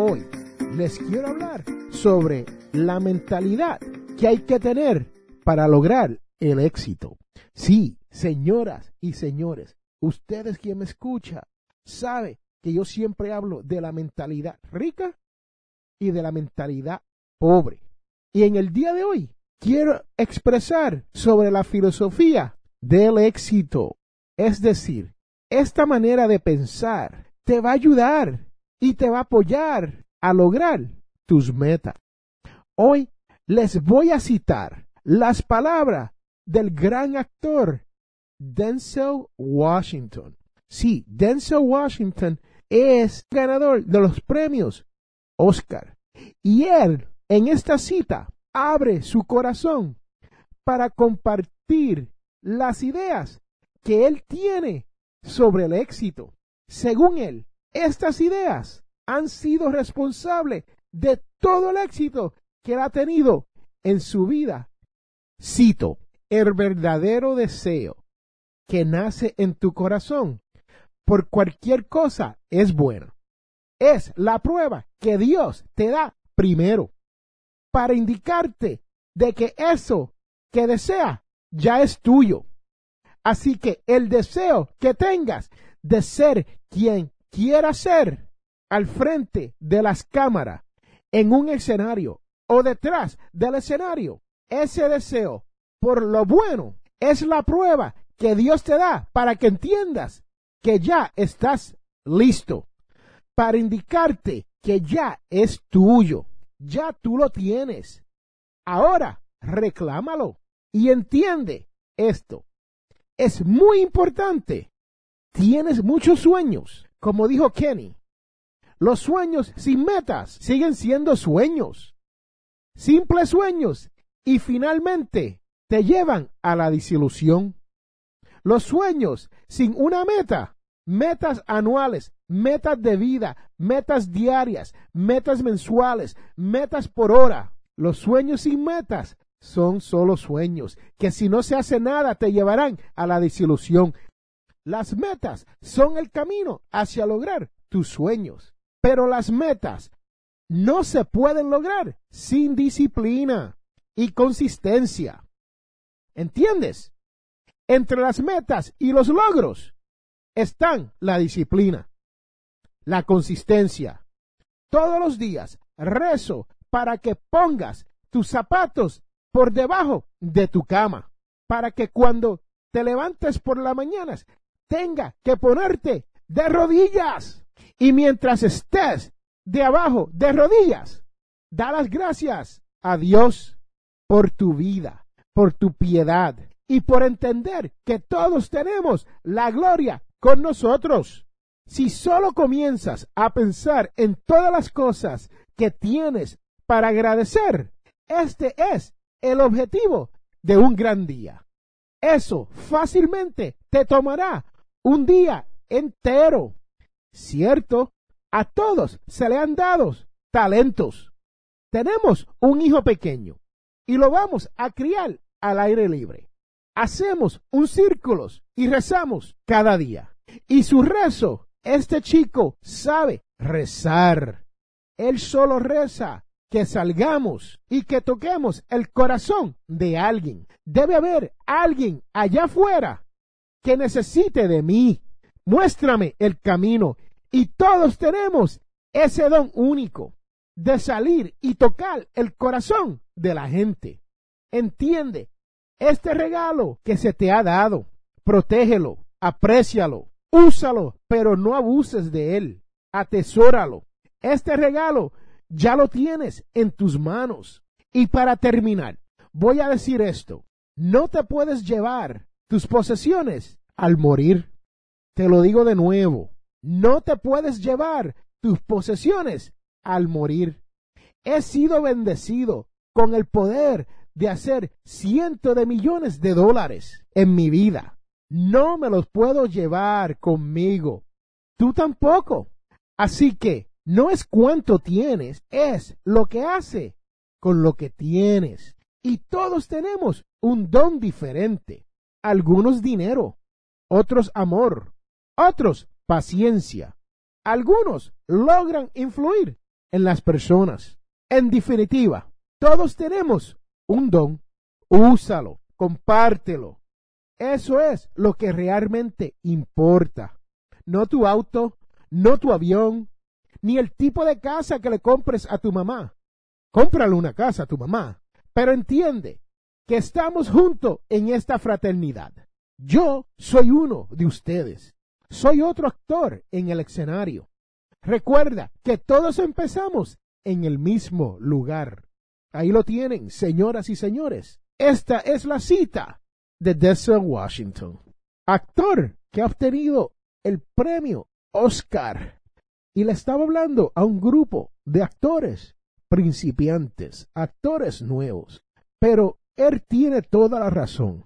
Hoy les quiero hablar sobre la mentalidad que hay que tener para lograr el éxito. Sí, señoras y señores, ustedes quien me escucha, sabe que yo siempre hablo de la mentalidad rica y de la mentalidad pobre. Y en el día de hoy quiero expresar sobre la filosofía del éxito. Es decir, esta manera de pensar te va a ayudar y te va a apoyar a lograr tus metas. Hoy les voy a citar las palabras del gran actor Denzel Washington. Sí, Denzel Washington es ganador de los premios Oscar. Y él, en esta cita, abre su corazón para compartir las ideas que él tiene sobre el éxito. Según él, estas ideas han sido responsables de todo el éxito que él ha tenido en su vida. Cito, el verdadero deseo que nace en tu corazón por cualquier cosa es bueno. Es la prueba que Dios te da primero para indicarte de que eso que desea ya es tuyo. Así que el deseo que tengas de ser quien quiera ser al frente de las cámaras, en un escenario o detrás del escenario, ese deseo por lo bueno es la prueba que Dios te da para que entiendas que ya estás listo, para indicarte que ya es tuyo, ya tú lo tienes. Ahora reclámalo y entiende esto. Es muy importante. Tienes muchos sueños, como dijo Kenny. Los sueños sin metas siguen siendo sueños. Simples sueños y finalmente te llevan a la disilusión. Los sueños sin una meta, metas anuales, metas de vida, metas diarias, metas mensuales, metas por hora. Los sueños sin metas son solo sueños, que si no se hace nada te llevarán a la desilusión. Las metas son el camino hacia lograr tus sueños, pero las metas no se pueden lograr sin disciplina y consistencia. ¿Entiendes? Entre las metas y los logros están la disciplina, la consistencia. Todos los días rezo para que pongas tus zapatos por debajo de tu cama, para que cuando te levantes por la mañana tenga que ponerte de rodillas. Y mientras estés de abajo de rodillas, da las gracias a Dios por tu vida, por tu piedad y por entender que todos tenemos la gloria con nosotros. Si solo comienzas a pensar en todas las cosas que tienes para agradecer, este es el objetivo de un gran día. Eso fácilmente te tomará un día entero. Cierto, a todos se le han dado talentos. Tenemos un hijo pequeño y lo vamos a criar al aire libre. Hacemos un círculo y rezamos cada día. Y su rezo, este chico sabe rezar. Él solo reza que salgamos y que toquemos el corazón de alguien. Debe haber alguien allá afuera que necesite de mí. Muéstrame el camino. Y todos tenemos ese don único de salir y tocar el corazón de la gente. Entiende, este regalo que se te ha dado, protégelo, aprécialo, úsalo, pero no abuses de él, atesóralo. Este regalo ya lo tienes en tus manos. Y para terminar, voy a decir esto, no te puedes llevar tus posesiones al morir. Te lo digo de nuevo, no te puedes llevar tus posesiones al morir. He sido bendecido con el poder de hacer cientos de millones de dólares en mi vida. No me los puedo llevar conmigo. Tú tampoco. Así que no es cuánto tienes, es lo que hace con lo que tienes. Y todos tenemos un don diferente. Algunos dinero, otros amor, otros paciencia. Algunos logran influir en las personas. En definitiva, todos tenemos un don, úsalo, compártelo. Eso es lo que realmente importa. No tu auto, no tu avión, ni el tipo de casa que le compres a tu mamá. Cómprale una casa a tu mamá, pero entiende que estamos juntos en esta fraternidad. Yo soy uno de ustedes. Soy otro actor en el escenario. Recuerda que todos empezamos en el mismo lugar. Ahí lo tienen, señoras y señores. Esta es la cita de Denzel Washington, actor que ha obtenido el premio Oscar. Y le estaba hablando a un grupo de actores principiantes, actores nuevos. Pero él tiene toda la razón.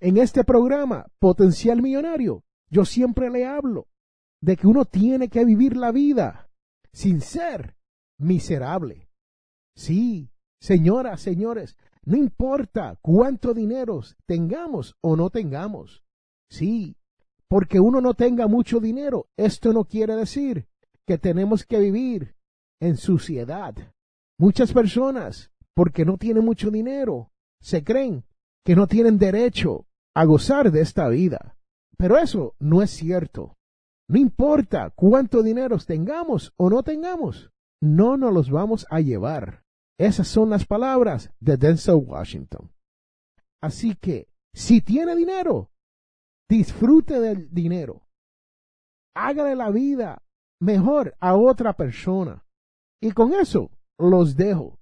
En este programa, Potencial Millonario, yo siempre le hablo de que uno tiene que vivir la vida sin ser miserable. Sí, Señoras, señores, no importa cuánto dinero tengamos o no tengamos. Sí, porque uno no tenga mucho dinero, esto no quiere decir que tenemos que vivir en suciedad. Muchas personas, porque no tienen mucho dinero, se creen que no tienen derecho a gozar de esta vida. Pero eso no es cierto. No importa cuánto dinero tengamos o no tengamos, no nos los vamos a llevar. Esas son las palabras de Denzel Washington. Así que, si tiene dinero, disfrute del dinero. Hágale la vida mejor a otra persona. Y con eso los dejo.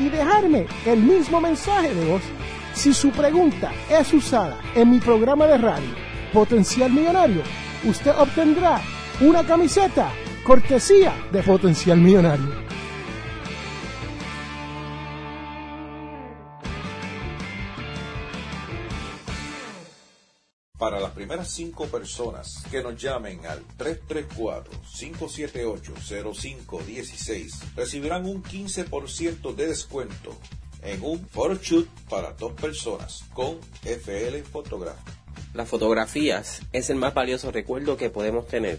y dejarme el mismo mensaje de voz. Si su pregunta es usada en mi programa de radio Potencial Millonario, usted obtendrá una camiseta cortesía de Potencial Millonario. Para las primeras cinco personas que nos llamen al 334-578-0516, recibirán un 15% de descuento en un photoshoot para dos personas con FL Photography. Las fotografías es el más valioso recuerdo que podemos tener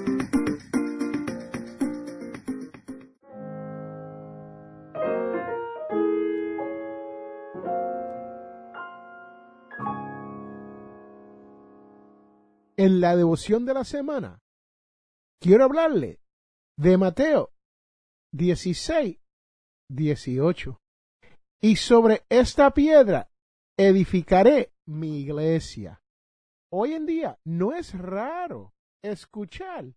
En la devoción de la semana, quiero hablarle de Mateo 16, 18. Y sobre esta piedra edificaré mi iglesia. Hoy en día no es raro escuchar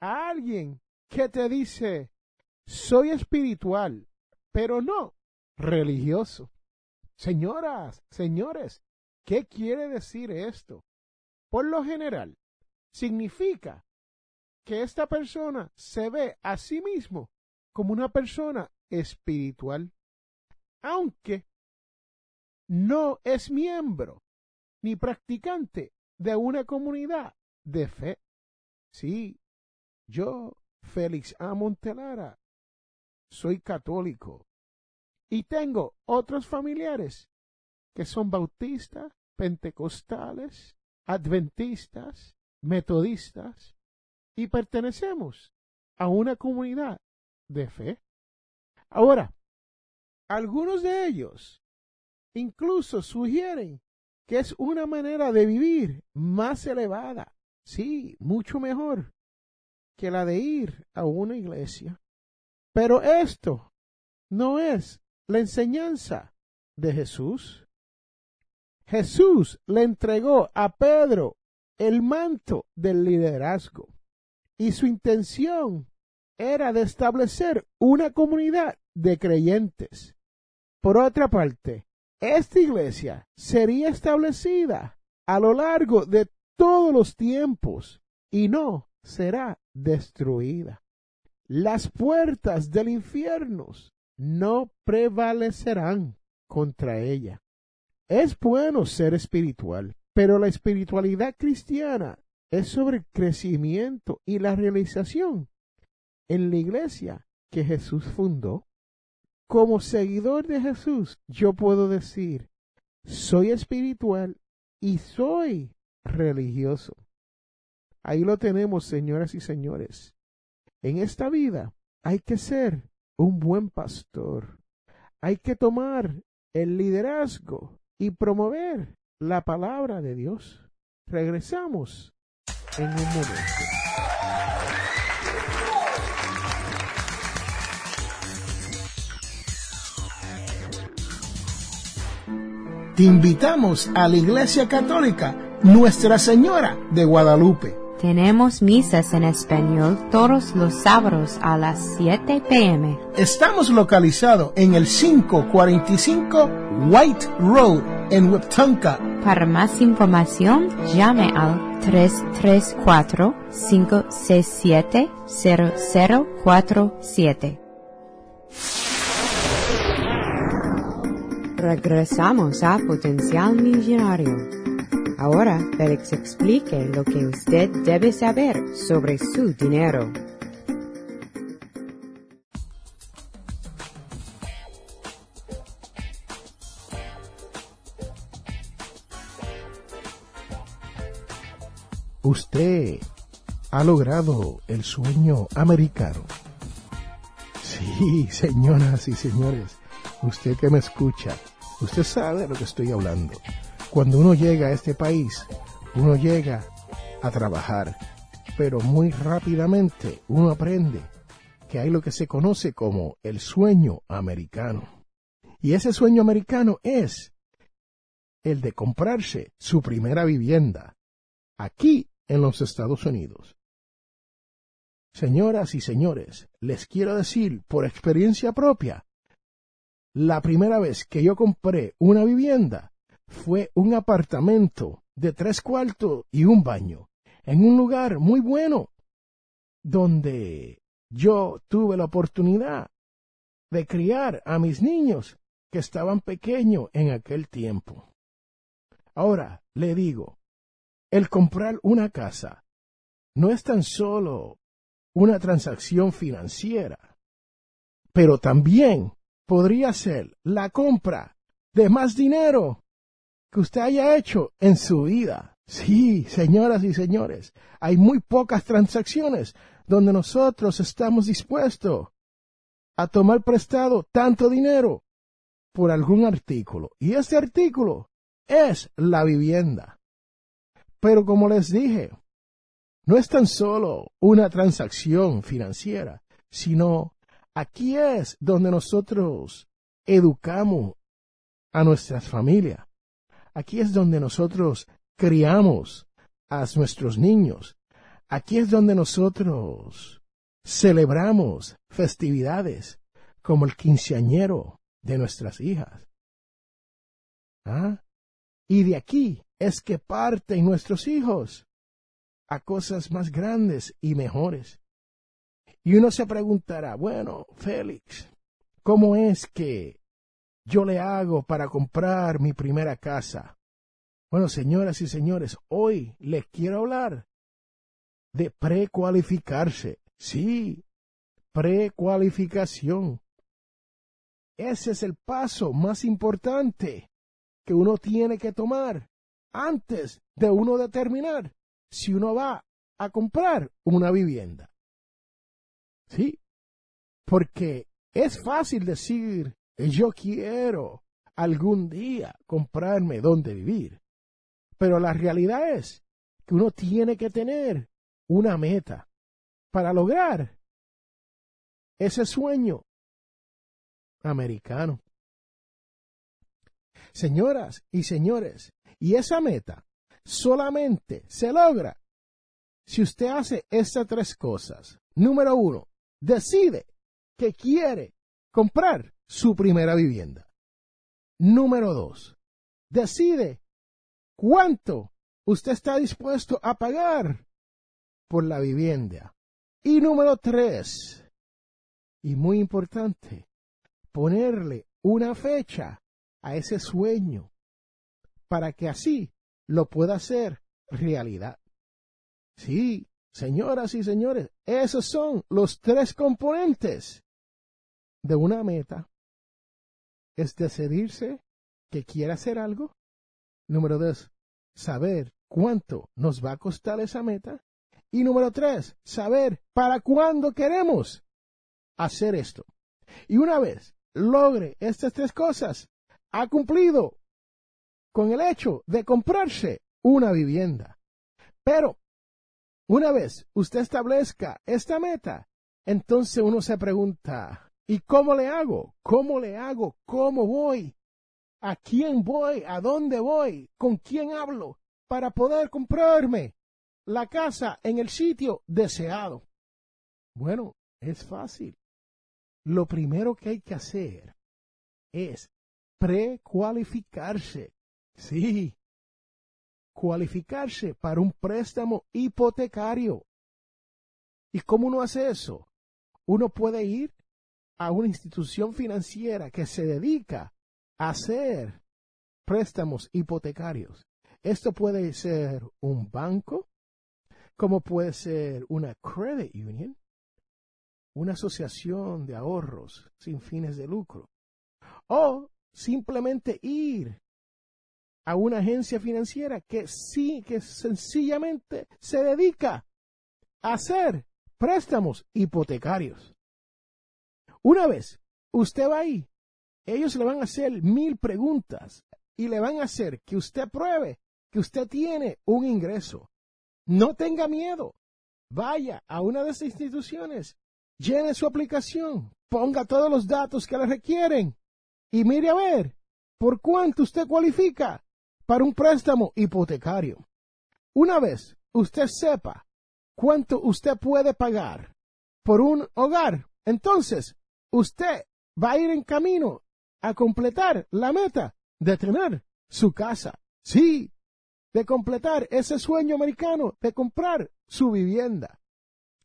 a alguien que te dice, soy espiritual, pero no religioso. Señoras, señores, ¿qué quiere decir esto? Por lo general, significa que esta persona se ve a sí mismo como una persona espiritual, aunque no es miembro ni practicante de una comunidad de fe. Sí, yo, Félix A. Montelara, soy católico y tengo otros familiares que son bautistas, pentecostales, adventistas, metodistas y pertenecemos a una comunidad de fe. Ahora, algunos de ellos incluso sugieren que es una manera de vivir más elevada, sí, mucho mejor que la de ir a una iglesia. Pero esto no es la enseñanza de Jesús. Jesús le entregó a Pedro el manto del liderazgo y su intención era de establecer una comunidad de creyentes. Por otra parte, esta iglesia sería establecida a lo largo de todos los tiempos y no será destruida. Las puertas del infierno no prevalecerán contra ella. Es bueno ser espiritual, pero la espiritualidad cristiana es sobre el crecimiento y la realización en la iglesia que Jesús fundó. Como seguidor de Jesús, yo puedo decir, soy espiritual y soy religioso. Ahí lo tenemos, señoras y señores. En esta vida hay que ser un buen pastor. Hay que tomar el liderazgo y promover la palabra de Dios. Regresamos en un momento. Te invitamos a la Iglesia Católica Nuestra Señora de Guadalupe. Tenemos misas en español todos los sábados a las 7 pm. Estamos localizados en el 545 White Road en Wiptonka. Para más información, llame al 334-567-0047. Regresamos a Potencial Millonario. Ahora, Félix explique lo que usted debe saber sobre su dinero. Usted ha logrado el sueño americano. Sí, señoras y señores, usted que me escucha, usted sabe de lo que estoy hablando. Cuando uno llega a este país, uno llega a trabajar, pero muy rápidamente uno aprende que hay lo que se conoce como el sueño americano. Y ese sueño americano es el de comprarse su primera vivienda aquí en los Estados Unidos. Señoras y señores, les quiero decir por experiencia propia, la primera vez que yo compré una vivienda fue un apartamento de tres cuartos y un baño, en un lugar muy bueno, donde yo tuve la oportunidad de criar a mis niños que estaban pequeños en aquel tiempo. Ahora le digo, el comprar una casa no es tan solo una transacción financiera, pero también podría ser la compra de más dinero que usted haya hecho en su vida. Sí, señoras y señores, hay muy pocas transacciones donde nosotros estamos dispuestos a tomar prestado tanto dinero por algún artículo. Y ese artículo es la vivienda. Pero como les dije, no es tan solo una transacción financiera, sino aquí es donde nosotros educamos a nuestras familias. Aquí es donde nosotros criamos a nuestros niños. Aquí es donde nosotros celebramos festividades como el quinceañero de nuestras hijas. ¿Ah? Y de aquí es que parten nuestros hijos a cosas más grandes y mejores. Y uno se preguntará, bueno, Félix, ¿cómo es que yo le hago para comprar mi primera casa? Bueno, señoras y señores, hoy les quiero hablar de precualificarse. Sí, precualificación. Ese es el paso más importante que uno tiene que tomar antes de uno determinar si uno va a comprar una vivienda. Sí, porque es fácil decir, yo quiero algún día comprarme donde vivir. Pero la realidad es que uno tiene que tener una meta para lograr ese sueño americano. Señoras y señores, y esa meta solamente se logra si usted hace estas tres cosas. Número uno, decide que quiere comprar su primera vivienda. Número dos, decide cuánto usted está dispuesto a pagar por la vivienda. Y número tres, y muy importante, ponerle una fecha a ese sueño para que así lo pueda hacer realidad. Sí, señoras y señores, esos son los tres componentes de una meta. Es decidirse que quiere hacer algo. Número dos, saber cuánto nos va a costar esa meta. Y número tres, saber para cuándo queremos hacer esto. Y una vez logre estas tres cosas, ha cumplido con el hecho de comprarse una vivienda. Pero, una vez usted establezca esta meta, entonces uno se pregunta, ¿y cómo le hago? ¿Cómo le hago? ¿Cómo voy? ¿A quién voy? ¿A dónde voy? ¿Con quién hablo? Para poder comprarme la casa en el sitio deseado. Bueno, es fácil. Lo primero que hay que hacer es precualificarse. Sí, cualificarse para un préstamo hipotecario. ¿Y cómo uno hace eso? Uno puede ir a una institución financiera que se dedica a hacer préstamos hipotecarios. Esto puede ser un banco, como puede ser una credit union, una asociación de ahorros sin fines de lucro, o simplemente ir a una agencia financiera que sí, que sencillamente se dedica a hacer préstamos hipotecarios. Una vez usted va ahí, ellos le van a hacer mil preguntas y le van a hacer que usted pruebe que usted tiene un ingreso. No tenga miedo. Vaya a una de esas instituciones, llene su aplicación, ponga todos los datos que le requieren y mire a ver por cuánto usted cualifica para un préstamo hipotecario. Una vez usted sepa cuánto usted puede pagar por un hogar, entonces usted va a ir en camino a completar la meta de tener su casa. Sí, de completar ese sueño americano de comprar su vivienda.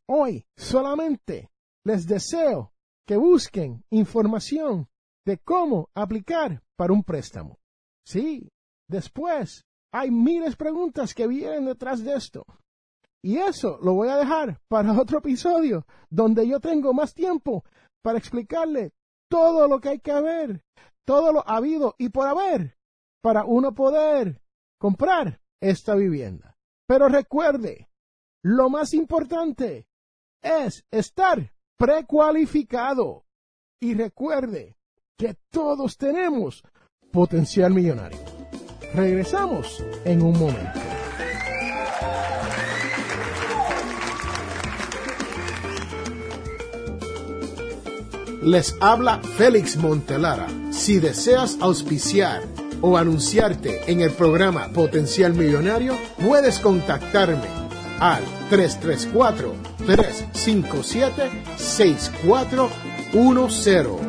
Hoy solamente les deseo que busquen información de cómo aplicar para un préstamo. Sí, Después, hay miles de preguntas que vienen detrás de esto. Y eso lo voy a dejar para otro episodio, donde yo tengo más tiempo para explicarle todo lo que hay que haber, todo lo habido y por haber, para uno poder comprar esta vivienda. Pero recuerde, lo más importante es estar precualificado. Y recuerde que todos tenemos potencial millonario. Regresamos en un momento. Les habla Félix Montelara. Si deseas auspiciar o anunciarte en el programa Potencial Millonario, puedes contactarme al 334-357-6410.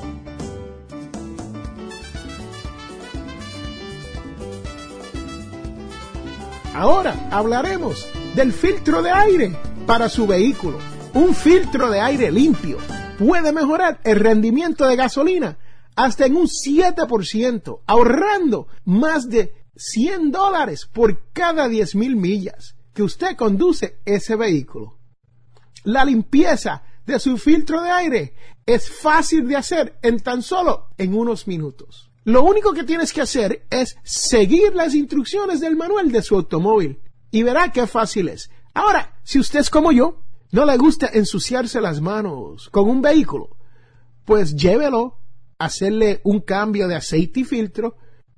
Ahora hablaremos del filtro de aire para su vehículo. Un filtro de aire limpio puede mejorar el rendimiento de gasolina hasta en un 7%, ahorrando más de 100 dólares por cada 10 mil millas que usted conduce ese vehículo. La limpieza de su filtro de aire es fácil de hacer en tan solo en unos minutos. Lo único que tienes que hacer es seguir las instrucciones del manual de su automóvil y verá qué fácil es. Ahora, si usted es como yo, no le gusta ensuciarse las manos con un vehículo, pues llévelo hacerle un cambio de aceite y filtro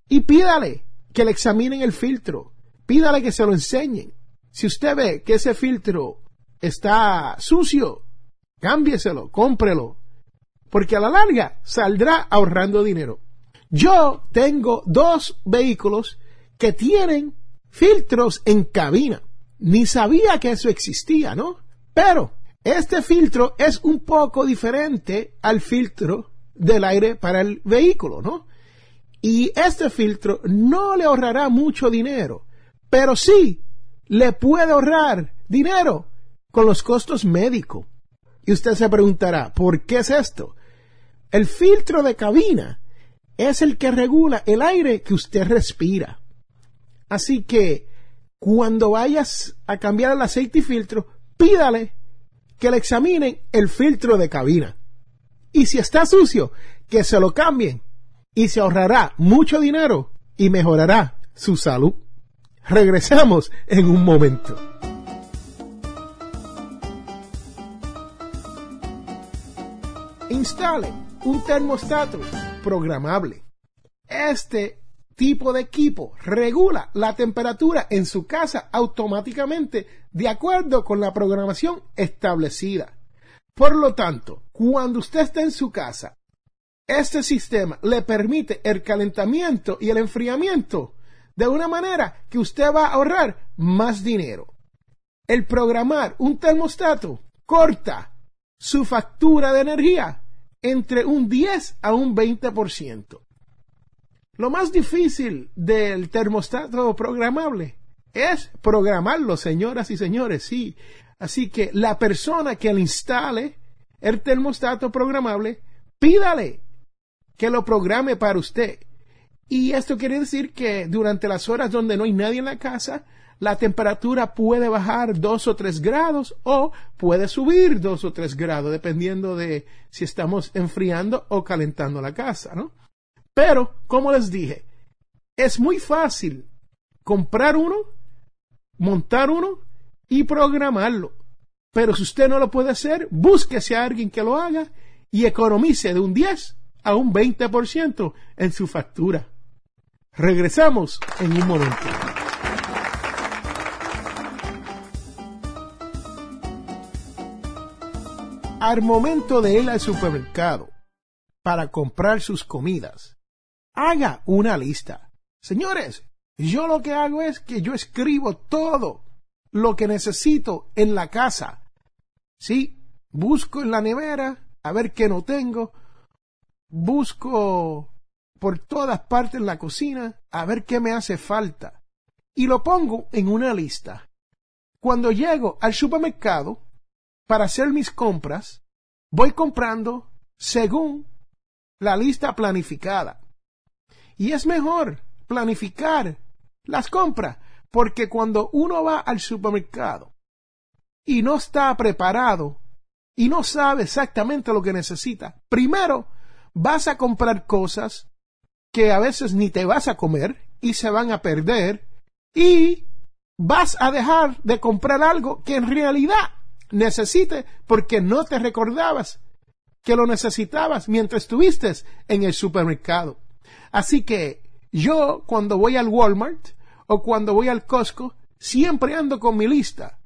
y pídale que le examinen el filtro. Pídale que se lo enseñen. Si usted ve que ese filtro está sucio, cámbieselo, cómprelo, porque a la larga saldrá ahorrando dinero. Yo tengo dos vehículos que tienen filtros en cabina. Ni sabía que eso existía, ¿no? Pero este filtro es un poco diferente al filtro del aire para el vehículo, ¿no? Y este filtro no le ahorrará mucho dinero, pero sí le puede ahorrar dinero con los costos médicos. Y usted se preguntará, ¿por qué es esto? El filtro de cabina es el que regula el aire que usted respira. Así que cuando vayas a cambiar el aceite y filtro, pídale que le examinen el filtro de cabina. Y si está sucio, que se lo cambien y se ahorrará mucho dinero y mejorará su salud. Regresamos en un momento. Instale un termostato programable. Este tipo de equipo regula la temperatura en su casa automáticamente de acuerdo con la programación establecida. Por lo tanto, cuando usted está en su casa, este sistema le permite el calentamiento y el enfriamiento de una manera que usted va a ahorrar más dinero. El programar un termostato corta su factura de energía entre un 10 a un 20%. Lo más difícil del termostato programable es programarlo, señoras y señores, sí. Así que la persona que le instale el termostato programable, pídale que lo programe para usted. Y esto quiere decir que durante las horas donde no hay nadie en la casa, la temperatura puede bajar dos o tres grados o puede subir dos o tres grados, dependiendo de si estamos enfriando o calentando la casa, ¿no? Pero, como les dije, es muy fácil comprar uno, montar uno y programarlo. Pero si usted no lo puede hacer, búsquese a alguien que lo haga y economice de un 10 a un 20% en su factura. Regresamos en un momento. Al momento de ir al supermercado para comprar sus comidas, haga una lista. Señores, yo lo que hago es que yo escribo todo lo que necesito en la casa. Sí, busco en la nevera a ver qué no tengo. Busco por todas partes en la cocina a ver qué me hace falta y lo pongo en una lista. Cuando llego al supermercado para hacer mis compras, voy comprando según la lista planificada. Y es mejor planificar las compras, porque cuando uno va al supermercado y no está preparado y no sabe exactamente lo que necesita, primero vas a comprar cosas que a veces ni te vas a comer y se van a perder y vas a dejar de comprar algo que en realidad necesite porque no te recordabas que lo necesitabas mientras estuviste en el supermercado. Así que yo cuando voy al Walmart o cuando voy al Costco, siempre ando con mi lista.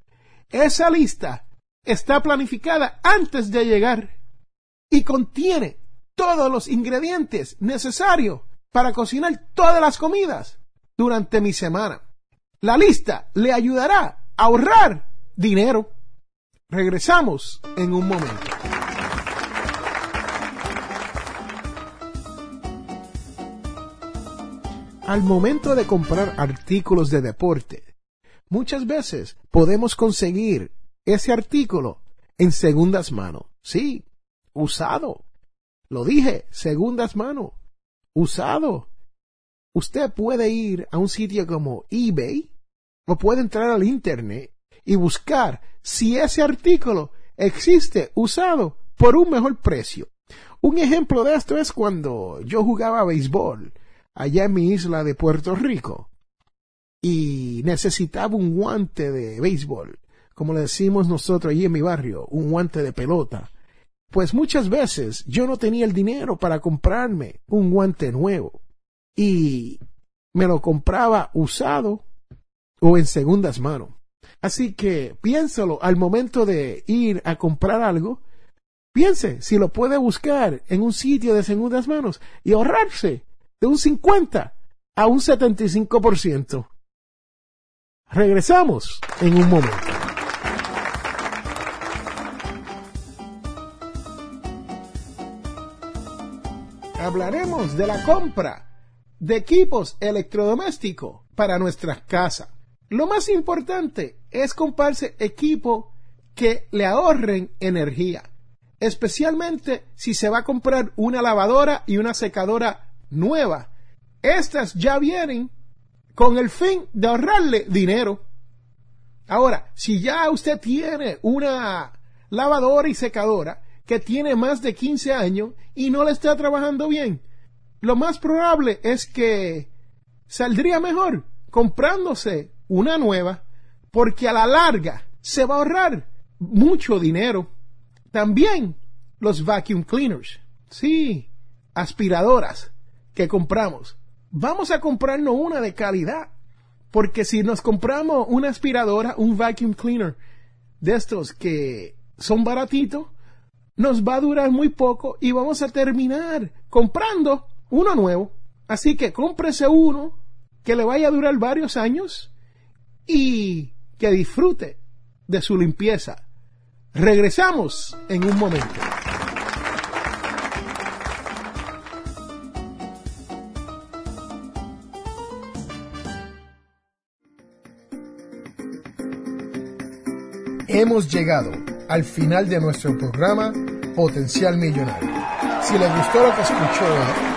Esa lista está planificada antes de llegar y contiene todos los ingredientes necesarios para cocinar todas las comidas durante mi semana. La lista le ayudará a ahorrar dinero. Regresamos en un momento. Al momento de comprar artículos de deporte, muchas veces podemos conseguir ese artículo en segundas manos. Sí, usado. Lo dije, segundas manos. Usado. Usted puede ir a un sitio como eBay o puede entrar al Internet y buscar si ese artículo existe usado por un mejor precio. Un ejemplo de esto es cuando yo jugaba béisbol allá en mi isla de Puerto Rico y necesitaba un guante de béisbol, como le decimos nosotros allí en mi barrio, un guante de pelota. Pues muchas veces yo no tenía el dinero para comprarme un guante nuevo y me lo compraba usado o en segundas manos. Así que piénsalo al momento de ir a comprar algo, piense si lo puede buscar en un sitio de segundas manos y ahorrarse de un 50 a un 75%. Regresamos en un momento. Hablaremos de la compra de equipos electrodomésticos para nuestras casas. Lo más importante es comprarse equipo que le ahorren energía, especialmente si se va a comprar una lavadora y una secadora nueva. Estas ya vienen con el fin de ahorrarle dinero. Ahora, si ya usted tiene una lavadora y secadora que tiene más de 15 años y no le está trabajando bien, lo más probable es que saldría mejor comprándose una nueva porque a la larga se va a ahorrar mucho dinero. También los vacuum cleaners, sí, aspiradoras que compramos, vamos a comprarnos una de calidad. Porque si nos compramos una aspiradora, un vacuum cleaner de estos que son baratitos, nos va a durar muy poco y vamos a terminar comprando uno nuevo. Así que cómprese uno que le vaya a durar varios años y que disfrute de su limpieza. Regresamos en un momento. Hemos llegado al final de nuestro programa Potencial Millonario. Si le gustó lo que escuchó